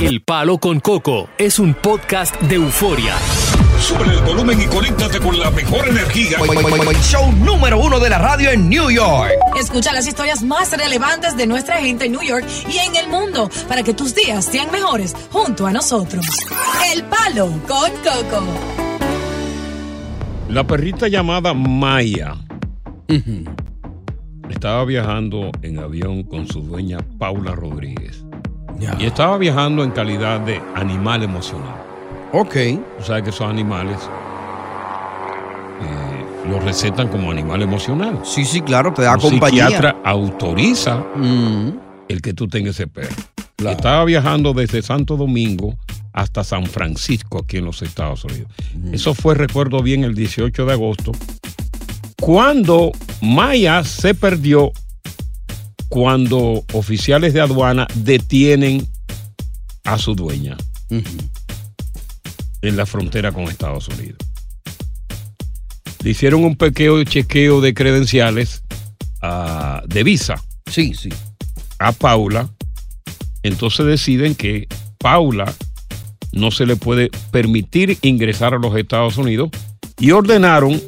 El Palo con Coco es un podcast de euforia. Sube el volumen y conéctate con la mejor energía. Show número uno de la radio en New York. Escucha las historias más relevantes de nuestra gente en New York y en el mundo para que tus días sean mejores junto a nosotros. El Palo con Coco. La perrita llamada Maya estaba viajando en avión con su dueña Paula Rodríguez. Y estaba viajando en calidad de animal emocional. Ok. Tú sabes que esos animales eh, los recetan como animal emocional. Sí, sí, claro, te da Un compañía. psiquiatra autoriza Mm, el que tú tengas ese perro. Estaba viajando desde Santo Domingo hasta San Francisco, aquí en los Estados Unidos. Eso fue, recuerdo bien, el 18 de agosto, cuando Maya se perdió cuando oficiales de aduana detienen a su dueña en la frontera con Estados Unidos. Le hicieron un pequeño chequeo de credenciales ah, de visa. Sí, sí. A Paula. Entonces deciden que Paula no se le puede permitir ingresar a los Estados Unidos y ordenaron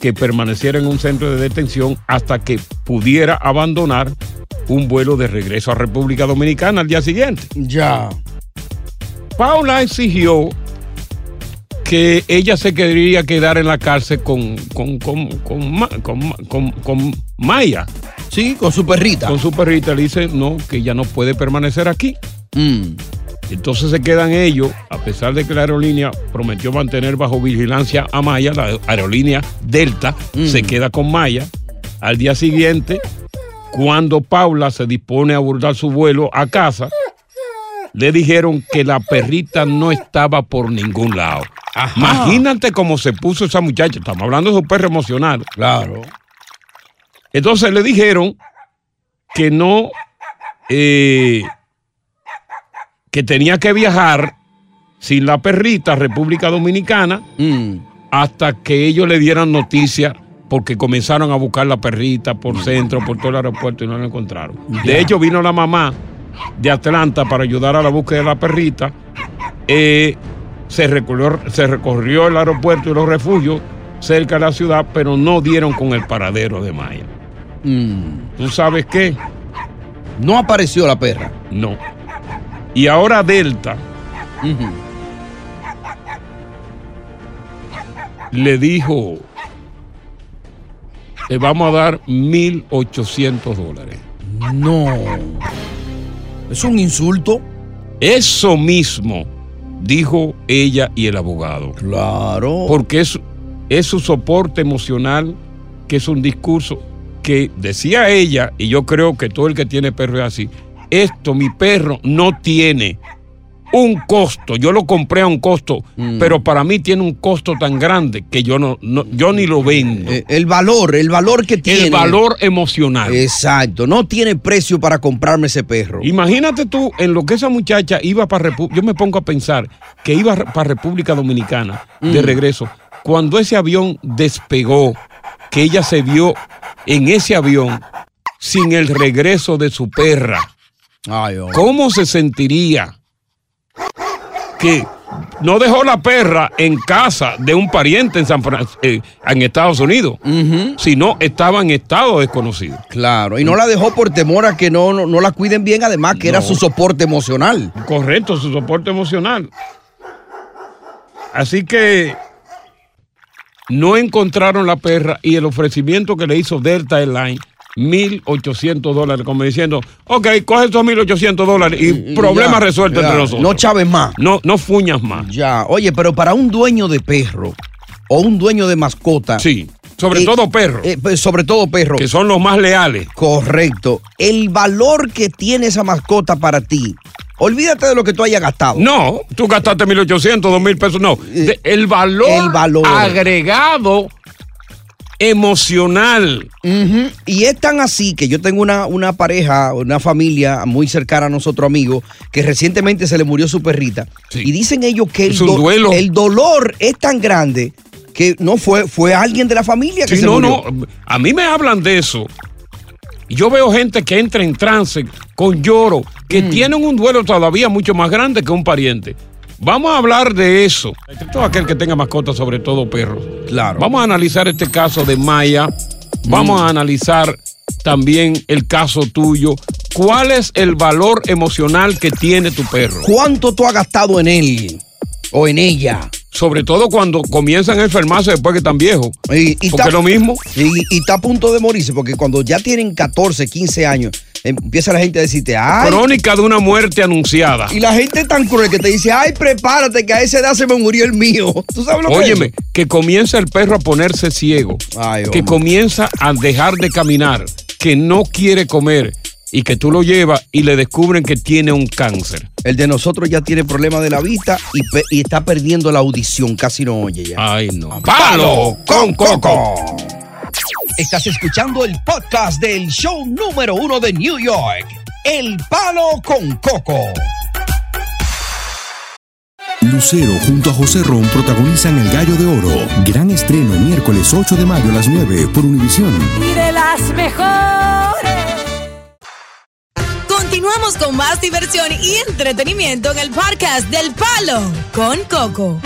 que permaneciera en un centro de detención hasta que pudiera abandonar un vuelo de regreso a República Dominicana al día siguiente. Ya. Paula exigió que ella se quería quedar en la cárcel con, con, con, con, Ma- con Ma- con- con Maya. Sí, con su perrita. Con su perrita. Le dice, no, que ella no puede permanecer aquí. Mm. Entonces se quedan ellos, a pesar de que la aerolínea prometió mantener bajo vigilancia a Maya, la aerolínea Delta se queda con Maya. Al día siguiente, cuando Paula se dispone a abordar su vuelo a casa, le dijeron que la perrita no estaba por ningún lado. Imagínate cómo se puso esa muchacha. Estamos hablando de su perro emocional. Claro. Entonces le dijeron que no, eh, que tenía que viajar sin la perrita a República Dominicana Mm. hasta que ellos le dieran noticia porque comenzaron a buscar la perrita por centro, por todo el aeropuerto y no la encontraron. De hecho, vino la mamá de Atlanta para ayudar a la búsqueda de la perrita. Eh, se, recorrió, se recorrió el aeropuerto y los refugios cerca de la ciudad, pero no dieron con el paradero de Maya. Mm. ¿Tú sabes qué? No apareció la perra. No. Y ahora Delta le dijo, le vamos a dar 1.800 dólares. No. Es un insulto. Eso mismo dijo ella y el abogado. Claro. Porque es, es su soporte emocional, que es un discurso que decía ella, y yo creo que todo el que tiene perro es así, esto mi perro no tiene un costo, yo lo compré a un costo, Mm. pero para mí tiene un costo tan grande que yo no, no- yo ni lo vendo. Eh, el valor, el valor que tiene. el valor emocional. Exacto. No tiene precio para comprarme ese perro. Imagínate tú en lo que esa muchacha iba para República. Yo me pongo a pensar que iba para República Dominicana de Mm. regreso. Cuando ese avión despegó, que ella se vio en ese avión sin el regreso de su perra. Ay, oh. ¿Cómo se sentiría que no dejó la perra en casa de un pariente en San Fran- eh, en Estados Unidos, sino estaba en estado desconocido? Claro. Y no la dejó por temor a que no, no, no la cuiden bien, además que era su soporte emocional. Correcto, su soporte emocional. Así que no encontraron la perra y el ofrecimiento que le hizo Delta Airlines, 1.800 dólares, como diciendo, ok, coge esos 1.800 dólares y problema Ya, resuelto ya. entre nosotros. No chaves más. No, no fuñas más. Ya. Oye, pero para un dueño de perro o un dueño de mascota. Sí. Sobre Eh, todo perro, eh, pues, sobre todo perro. que son los más leales. Correcto. El valor que tiene esa mascota para ti Olvídate de lo que tú hayas gastado. No, tú gastaste 1.800, 2.000 pesos. No, De- el, valor el valor. agregado emocional. Y es tan así que yo tengo una, una pareja, una familia muy cercana a nosotros amigos, que recientemente se le murió su perrita. Sí. Y dicen ellos que el, do- duelo. el dolor es tan grande que no fue, fue alguien de la familia que Sí, se no, murió. no. A mí me hablan de eso. Y Yo veo gente que entra en trance con lloro, que Mm. tienen un duelo todavía mucho más grande que un pariente. Vamos a hablar de eso. Todo aquel que tenga mascotas, sobre todo perros. Claro. Vamos a analizar este caso de Maya. Vamos a analizar también el caso tuyo. ¿Cuál es el valor emocional que tiene tu perro? ¿Cuánto tú has gastado en él o en ella? Sobre todo cuando comienzan a enfermarse después que están viejos. Y, y Porque está- es lo mismo. Y, y está a punto de morirse, porque cuando ya tienen 14, 15 años, empieza la gente a decirte, ay. Crónica de una muerte anunciada. Y la gente es tan cruel que te dice, ay, prepárate, que a esa edad se me murió el mío. ¿Tú sabes lo que Óyeme, es? eso? que comienza el perro a ponerse ciego, Ay, que comienza a dejar de caminar, que no quiere comer y que tú lo llevas y le descubren que tiene un cáncer. El de nosotros ya tiene problemas de la vista y, y está perdiendo la audición, casi no oye ya. Ay, no. ¡Palo con coco! Estás escuchando el podcast del show número uno de New York, El Palo con Coco. Lucero junto a José Ron protagonizan El Gallo de Oro. Gran estreno miércoles 8 de mayo a las 9 por Univisión. Y de las mejores. Continuamos con más diversión y entretenimiento en el podcast del Palo con Coco.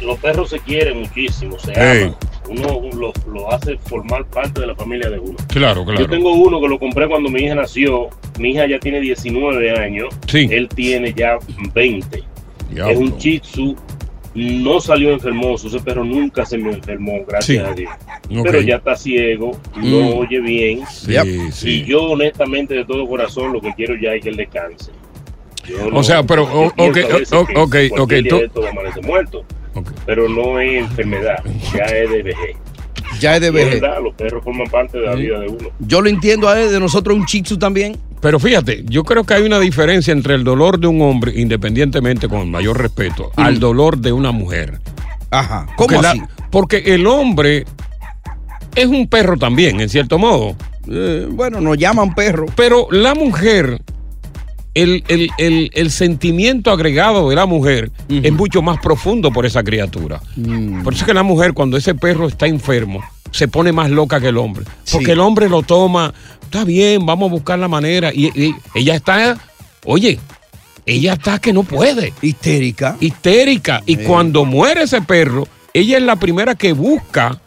los perros se quieren muchísimo, se Ey. aman. Uno lo, lo hace formar parte de la familia de uno. Claro, Yo tengo uno que lo compré cuando mi hija nació. Mi hija ya tiene 19 años. Sí. Él tiene ya 20. Diablo. Es un Shih Tzu. No salió enfermoso. Ese perro nunca se me enfermó, gracias Sí. a Dios. Pero ya está ciego, no Mm. oye bien. Sí, sí. Y yo, honestamente, de todo corazón, lo que quiero ya es que él descanse. Yo O sea, pero, ok, ok, ok, día tú- muerto. Pero no es enfermedad, ya es de vejez. Ya es de Y es vejez. verdad, los perros forman parte de la vida de uno. Yo lo entiendo a él, de nosotros un chitsu también. Pero fíjate, yo creo que hay una diferencia entre el dolor de un hombre, independientemente, con el mayor respeto, al dolor de una mujer. Ajá. Porque ¿Cómo la- así? porque el hombre es un perro también, en cierto modo. Eh, bueno, nos llaman perro. Pero la mujer, el, el- el- el sentimiento agregado de la mujer es mucho más profundo por esa criatura. Mm. Por eso es que la mujer, cuando ese perro está enfermo, se pone más loca que el hombre. Porque Sí. el hombre lo toma, está bien, vamos a buscar la manera. Y, y ella está, oye, ella está que no puede. Histérica. Histérica. Y cuando muere ese perro, ella es la primera que busca.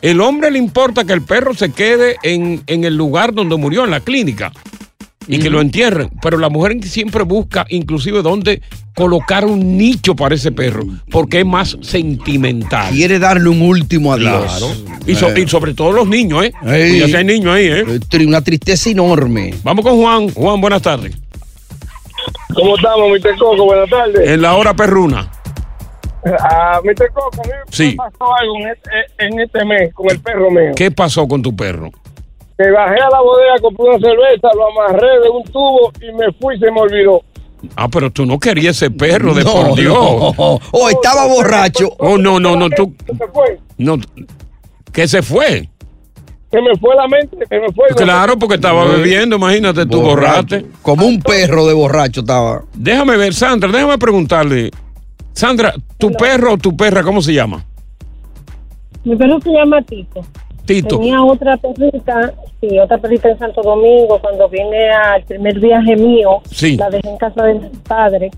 El hombre le importa que el perro se quede en, en el lugar donde murió, en la clínica, y que lo entierren. Pero la mujer siempre busca, inclusive, dónde colocar un nicho para ese perro, porque es más sentimental. Quiere darle un último adiós. Claro. Y, so- Eh, y sobre todo los niños, ¿eh? Ey. Si hay niños ahí, ¿eh? una tristeza enorme. Vamos con Juan. Juan, buenas tardes. ¿Cómo estamos, Mr. Coco? Buenas tardes. En la hora perruna. Ah, Mr. Coco, a mí Sí. me pasó algo en este, en este mes con el perro mío. ¿Qué pasó con tu perro? Me bajé a la bodega, compré una cerveza, lo amarré de un tubo y me fui y se me olvidó. Ah, pero tú no querías ese perro, de No, por Dios. no. Oh, estaba borracho. Oh, no, no, no, tú. Se me fue. No, que se fue. Se me fue la mente, se me fue. Claro, porque estaba bebiendo, imagínate, tú borraste. Como un perro de borracho estaba. Déjame ver, Sandra, déjame preguntarle. Sandra, ¿tu perro o tu perra cómo se llama? Mi perro se llama Tito. Tito. Tenía otra perrita, sí, otra perrita en Santo Domingo. Cuando vine al primer viaje mío, Sí. la dejé en casa de mi padre.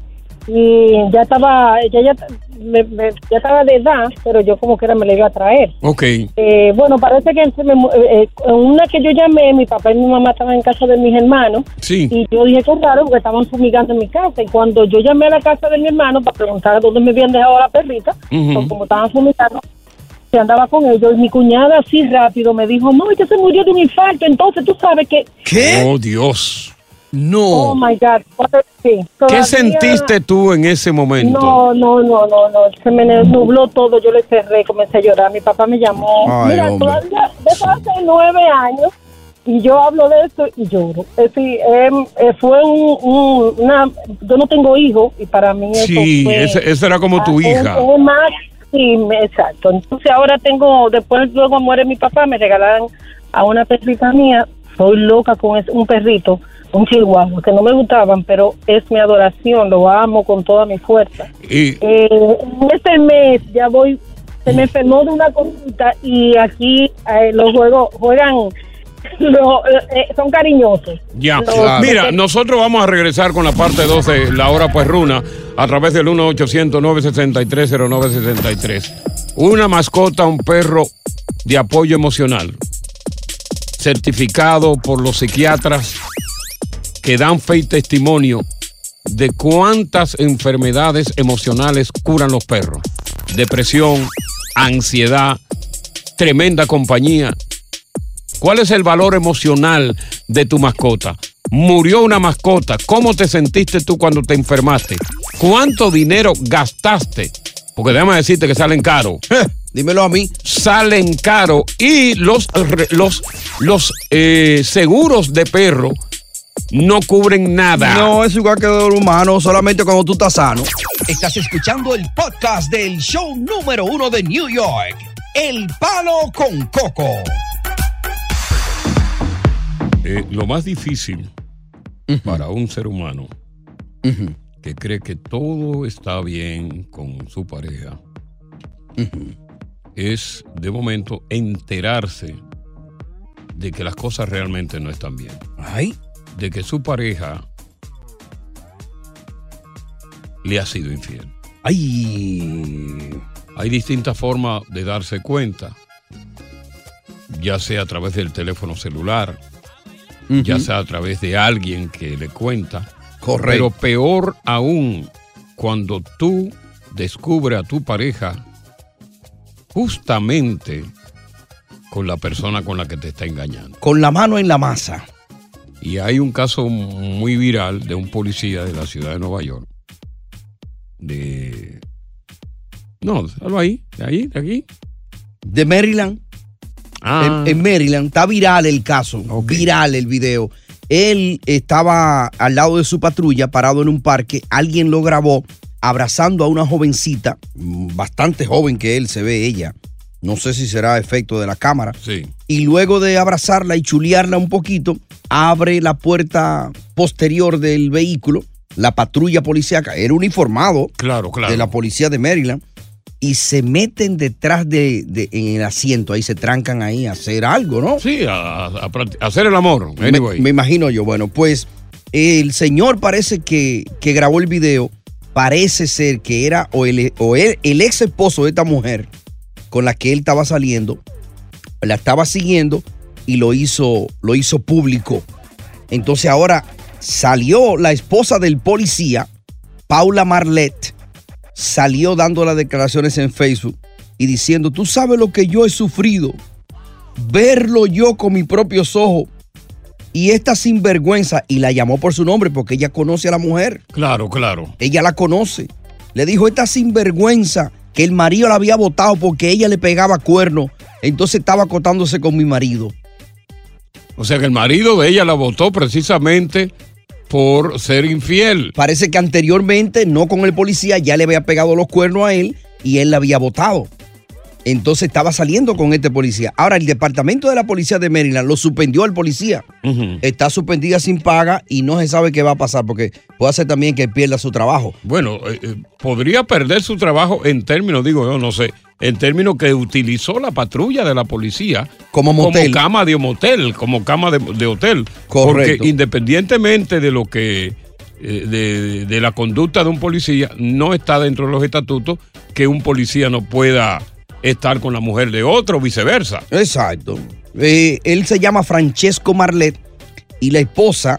Y ya estaba, ella ya, me- me- ya estaba de edad, pero yo como que era me la iba a traer. Ok. Eh, bueno, parece que se me eh, eh, en una que yo llamé, mi papá y mi mamá estaban en casa de mis hermanos. Sí. Y yo dije que raro porque estaban fumigando en mi casa. Y cuando yo llamé a la casa de mi hermano para preguntar dónde me habían dejado la perrita, pues como estaban fumigando, se andaba con ellos. Y mi cuñada así rápido me dijo, no, ella se murió de un infarto. Entonces tú sabes que, ¿Qué? Oh, Dios. No. oh my God, sí. ¿Qué sentiste tú en ese momento? No, no, no, no, no. Se me nubló todo. Yo le cerré, comencé a llorar. Mi papá me llamó. Ay, Mira, hombre. todavía, desde hace nueve años, y yo hablo de esto y lloro. Es decir, em, eh, fue un, un- una... Yo no tengo hijos y para mí eso Sí, fue... ese- esa era como tu Ah, es- hija. es más, sí, exacto. Entonces ahora tengo, después luego muere mi papá, me regalaron a una perrita mía. Soy loca con un perrito, un chihuahua, que no me gustaban, pero es mi adoración, lo amo con toda mi fuerza. Y Eh, este mes ya voy, se me enfermó de una cosita y aquí eh, los juegos juegan, lo- eh, son cariñosos. Ya, Los- mira, nosotros vamos a regresar con la parte 12, la hora pues runa, a través del 1-800-963-0963. Una mascota, un perro de apoyo emocional, certificado por los psiquiatras que dan fe y testimonio de cuántas enfermedades emocionales curan los perros. Depresión, ansiedad, tremenda compañía. ¿Cuál es el valor emocional de tu mascota? Murió una mascota. ¿Cómo te sentiste tú cuando te enfermaste? ¿Cuánto dinero gastaste? Porque déjame decirte que salen caro. Dímelo a mí. Salen caro. Y los, los, los eh, seguros de perro no cubren nada. No, es igual que el humano, solamente cuando tú estás sano. Estás escuchando el podcast del show número uno de New York, El Palo con Coco. Eh, lo más difícil para un ser humano que cree que todo está bien con su pareja es de momento enterarse de que las cosas realmente no están bien. Ay. De que su pareja le ha sido infiel. Ay. Hay distintas formas de darse cuenta, ya sea a través del teléfono celular, ya sea a través de alguien que le cuenta. Correcto. Pero peor aún, cuando tú descubres a tu pareja justamente con la persona con la que te está engañando. Con la mano en la masa. Y hay un caso muy viral de un policía de la ciudad de Nueva York. De. No, déjalo ahí, de ahí, de aquí. De Maryland. Ah. En, en Maryland está viral el caso, viral el video. Él estaba al lado de su patrulla, parado en un parque. Alguien lo grabó abrazando a una jovencita, mm, bastante joven que él, se ve ella. No sé si será efecto de la cámara. Sí. Y luego de abrazarla y chulearla un poquito, abre la puerta posterior del vehículo. La patrulla policíaca era uniformado Claro, claro. de la policía de Maryland y se meten detrás de, de- en el asiento, ahí se trancan ahí a hacer algo, ¿no? Sí, a, a practi- a hacer el amor. Me, imagino yo. Bueno, pues el señor parece que, que grabó el video, parece ser que era o el, o el, el ex esposo de esta mujer con la que él estaba saliendo, la estaba siguiendo y lo hizo, lo hizo público. Entonces ahora salió la esposa del policía, Paula Marlet, salió dando las declaraciones en Facebook y diciendo, tú sabes lo que yo he sufrido, verlo yo con mis propios ojos. Y esta sinvergüenza, y la llamó por su nombre porque ella conoce a la mujer. Claro, claro. Ella la conoce. Le dijo, esta sinvergüenza, que el marido la había votado porque ella le pegaba cuerno. Entonces estaba acotándose con mi marido. O sea que el marido de ella la votó precisamente por ser infiel. Parece que anteriormente, no con el policía, ya le había pegado los cuernos a él y él la había votado. Entonces estaba saliendo con este policía. Ahora, el departamento de la policía de Maryland lo suspendió al policía. Está suspendida sin paga y no se sabe qué va a pasar porque puede ser también que pierda su trabajo. Bueno, eh, eh, podría perder su trabajo en términos, digo yo, no sé, en términos que utilizó la patrulla de la policía Como motel. cama de motel, como cama de, de hotel. Correcto. Porque independientemente de lo que, eh, de, de la conducta de un policía, no está dentro de los estatutos que un policía no pueda estar con la mujer de otro viceversa. Exacto. Eh, él se llama Francesco Marlet y la esposa,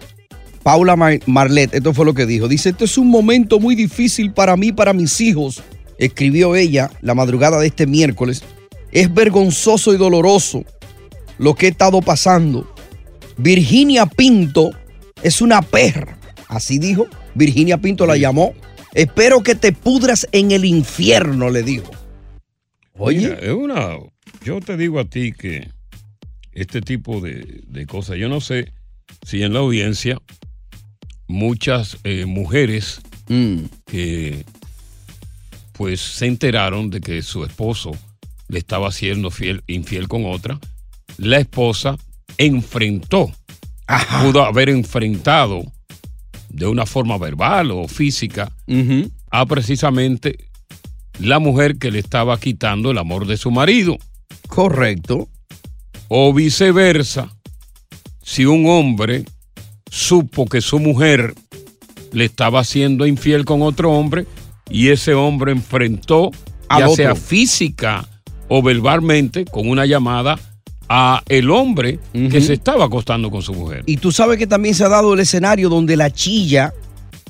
Paula Mar- Marlet, esto fue lo que dijo. Dice, este es un momento muy difícil para mí, para mis hijos, escribió ella la madrugada de este miércoles. Es vergonzoso y doloroso lo que he estado pasando. Virginia Pinto es una perra, así dijo. Virginia Pinto la llamó. Espero que te pudras en el infierno, le dijo. Oye. Mira, es una. Yo te digo a ti que este tipo de, de cosas. Yo no sé si en la audiencia muchas eh, mujeres Mm. que pues se enteraron de que su esposo le estaba siendo fiel, infiel con otra, la esposa enfrentó, pudo haber enfrentado de una forma verbal o física a precisamente la mujer que le estaba quitando el amor de su marido. Correcto. O viceversa, si un hombre supo que su mujer le estaba siendo infiel con otro hombre y ese hombre enfrentó, Al ya otro. sea física o verbalmente, con una llamada a el hombre que se estaba acostando con su mujer. Y tú sabes que también se ha dado el escenario donde la chilla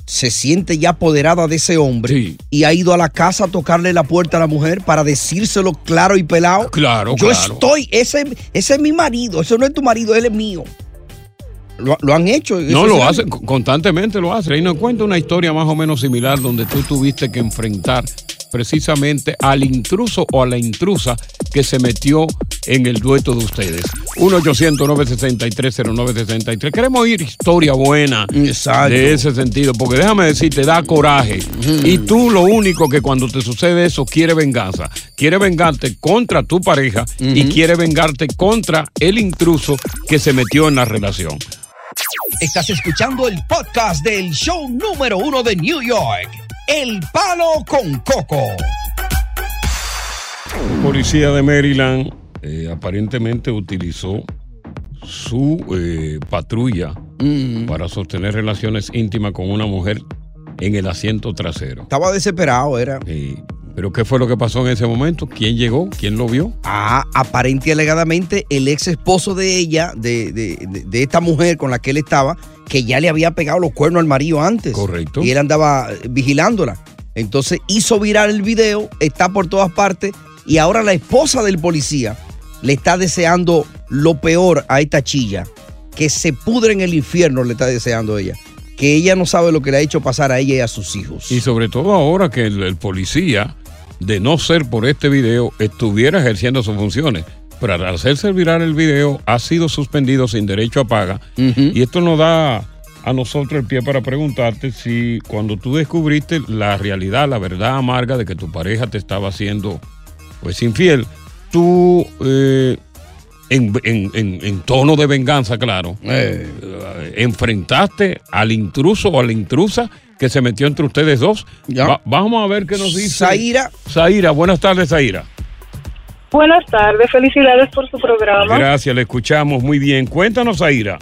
se siente ya apoderada de ese hombre y ha ido a la casa a tocarle la puerta a la mujer para decírselo claro y pelado. Claro, Yo claro. estoy, ese, ese es mi marido, ese no es tu marido, él es mío. Lo, lo han hecho. No lo hacen, constantemente lo hacen. Ahí nos cuenta una historia más o menos similar donde tú tuviste que enfrentar precisamente al intruso o a la intrusa que se metió en el dueto de ustedes. 1-800-963-0963. Queremos oír historia buena de ese sentido, porque déjame decirte, da coraje. Y tú lo único que cuando te sucede eso, quiere venganza. Quiere vengarte contra tu pareja y quiere vengarte contra el intruso que se metió en la relación. Estás escuchando el podcast del show número uno de New York, El Palo con Coco. policía de Maryland eh, aparentemente utilizó su eh, patrulla Mm. para sostener relaciones íntimas con una mujer en el asiento trasero. Estaba desesperado, era. ¿Pero qué fue lo que pasó en ese momento? ¿Quién llegó? ¿Quién lo vio? Ah, aparente y alegadamente el ex esposo de ella, de, de- de- de esta mujer con la que él estaba, que ya le había pegado los cuernos al marido antes. Correcto. Y él andaba eh, vigilándola. Entonces hizo viral el video, está por todas partes y ahora la esposa del policía le está deseando lo peor a esta chilla. Que se pudre en el infierno, le está deseando ella. Que ella no sabe lo que le ha hecho pasar a ella y a sus hijos. Y sobre todo ahora que el, el policía, de no ser por este video, estuviera ejerciendo sus funciones. Pero al hacerse viral el video, ha sido suspendido sin derecho a paga. Y esto nos da a nosotros el pie para preguntarte si cuando tú descubriste la realidad, la verdad amarga de que tu pareja te estaba haciendo pues infiel, tú eh, en, en- en- en tono de venganza, claro, eh, enfrentaste al intruso o a la intrusa que se metió entre ustedes dos. Va- vamos a ver qué nos dice. Zaira. Zaira, buenas tardes, Zaira. Buenas tardes, felicidades por su programa. Gracias, le escuchamos muy bien. Cuéntanos, Zaira.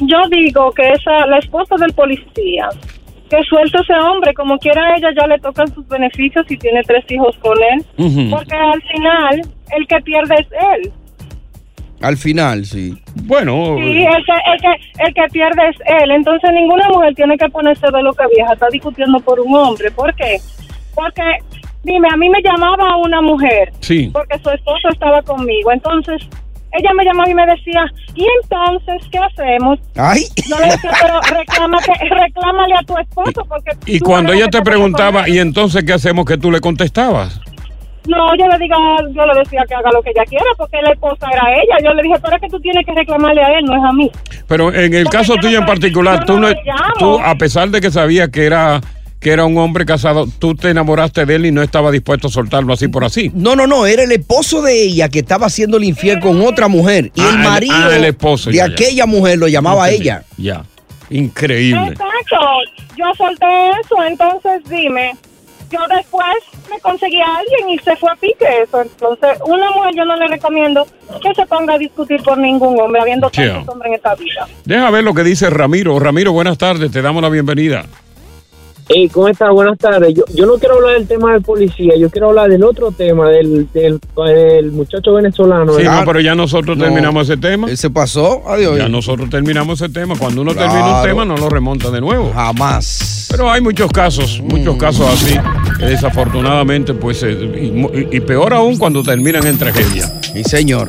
Yo digo que esa, la esposa del policía, que suelta ese hombre, como quiera a ella ya le tocan sus beneficios y tiene tres hijos con él, porque al final el que pierde es él. Al final, sí. Bueno, Sí, el que, el, que, el que pierde es él. Entonces ninguna mujer tiene que ponerse de lo que vieja está discutiendo por un hombre. ¿Por qué? Porque, dime, a mí me llamaba una mujer Sí. porque su esposo estaba conmigo. Entonces ella me llamaba y me decía, ¿y entonces qué hacemos? Ay. Yo le decía, pero reclámate, reclámale a tu esposo porque... Y cuando ella la te preguntaba, ¿y entonces qué hacemos? que tú le contestabas? No, yo le diga, yo le decía que haga lo que ella quiera porque la esposa era ella. Yo le dije, pero es que tú tienes que reclamarle a él, no es a mí. Pero en el caso tuyo en particular, tú, no tú, a pesar de que sabías que era, que era un hombre casado, tú te enamoraste de él y no estaba dispuesto a soltarlo así por así. No, no, no, era el esposo de ella que estaba haciéndole infiel con otra mujer. Y Ah, el el- marido ah, el esposo, de ya, ya. aquella mujer lo llamaba ella. Ya. Increíble. Exacto, yo solté eso, entonces dime, yo después me conseguí a alguien y se fue a pique eso. Entonces, una mujer yo no le recomiendo que se ponga a discutir por ningún hombre, habiendo tantos hombres en esta vida. Deja ver lo que dice Ramiro. Ramiro, buenas tardes, te damos la bienvenida. Hey, ¿cómo estás? Buenas tardes. Yo, yo no quiero hablar del tema del policía, yo quiero hablar del otro tema, del, del, del muchacho venezolano. Sí, no, pero ya nosotros No. terminamos ese tema. Se pasó, adiós. Ya nosotros terminamos ese tema. Cuando uno Claro. termina un tema, no lo remonta de nuevo. Jamás. Pero hay muchos casos, muchos Mm. casos así, que desafortunadamente, pues, eh, y, y peor aún cuando terminan en tragedia. Sí, señor.